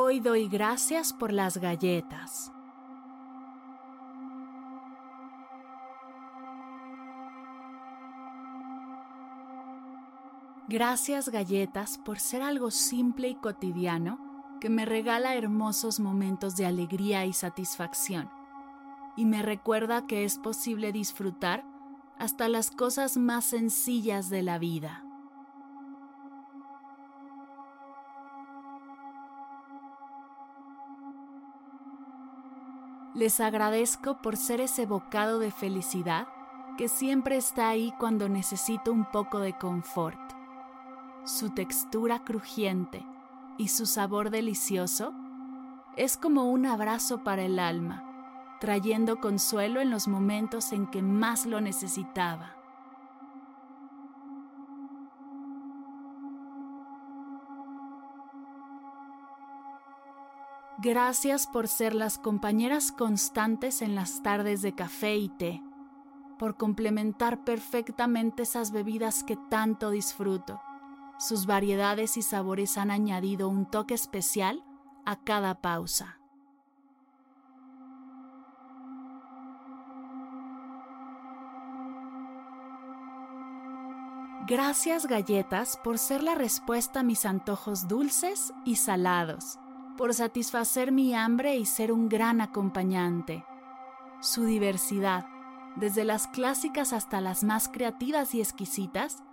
Hoy doy gracias por las galletas. Gracias galletas por ser algo simple y cotidiano que me regala hermosos momentos de alegría y satisfacción y me recuerda que es posible disfrutar hasta las cosas más sencillas de la vida. Les agradezco por ser ese bocado de felicidad que siempre está ahí cuando necesito un poco de confort. Su textura crujiente y su sabor delicioso es como un abrazo para el alma, trayendo consuelo en los momentos en que más lo necesitaba. Gracias por ser las compañeras constantes en las tardes de café y té, por complementar perfectamente esas bebidas que tanto disfruto. Sus variedades y sabores han añadido un toque especial a cada pausa. Gracias galletas por ser la respuesta a mis antojos dulces y salados por satisfacer mi hambre y ser un gran acompañante. Su diversidad, desde las clásicas hasta las más creativas y exquisitas,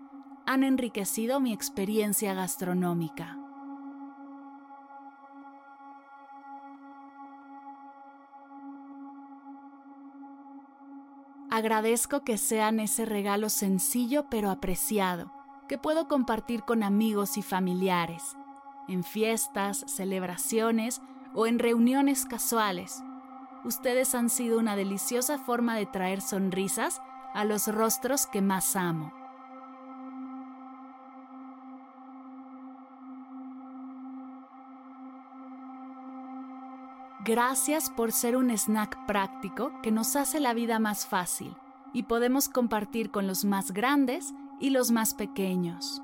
han enriquecido mi experiencia gastronómica. Agradezco que sean ese regalo sencillo pero apreciado, que puedo compartir con amigos y familiares en fiestas, celebraciones o en reuniones casuales. Ustedes han sido una deliciosa forma de traer sonrisas a los rostros que más amo. Gracias por ser un snack práctico que nos hace la vida más fácil y podemos compartir con los más grandes y los más pequeños.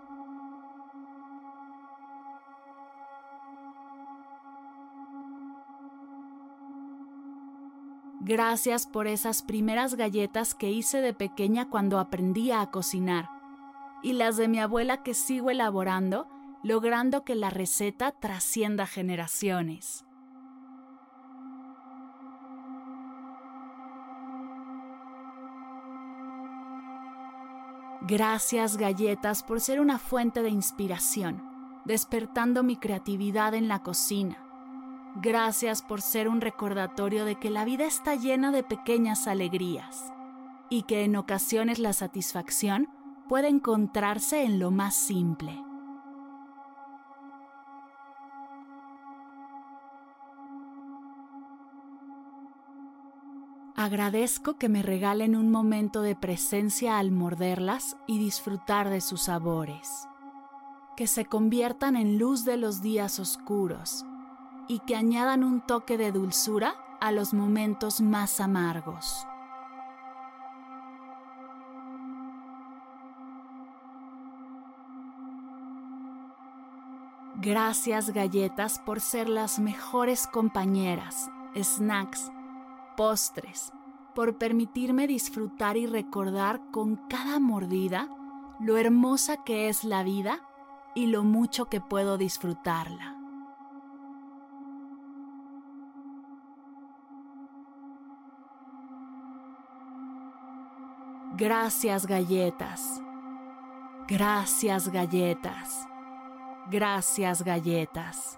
Gracias por esas primeras galletas que hice de pequeña cuando aprendía a cocinar y las de mi abuela que sigo elaborando, logrando que la receta trascienda generaciones. Gracias galletas por ser una fuente de inspiración, despertando mi creatividad en la cocina Gracias por ser un recordatorio de que la vida está llena de pequeñas alegrías y que en ocasiones la satisfacción puede encontrarse en lo más simple. Agradezco que me regalen un momento de presencia al morderlas y disfrutar de sus sabores, que se conviertan en luz de los días oscuros y que añadan un toque de dulzura a los momentos más amargos. Gracias galletas por ser las mejores compañeras, snacks, postres, por permitirme disfrutar y recordar con cada mordida lo hermosa que es la vida y lo mucho que puedo disfrutarla. Gracias galletas. Gracias galletas. Gracias galletas.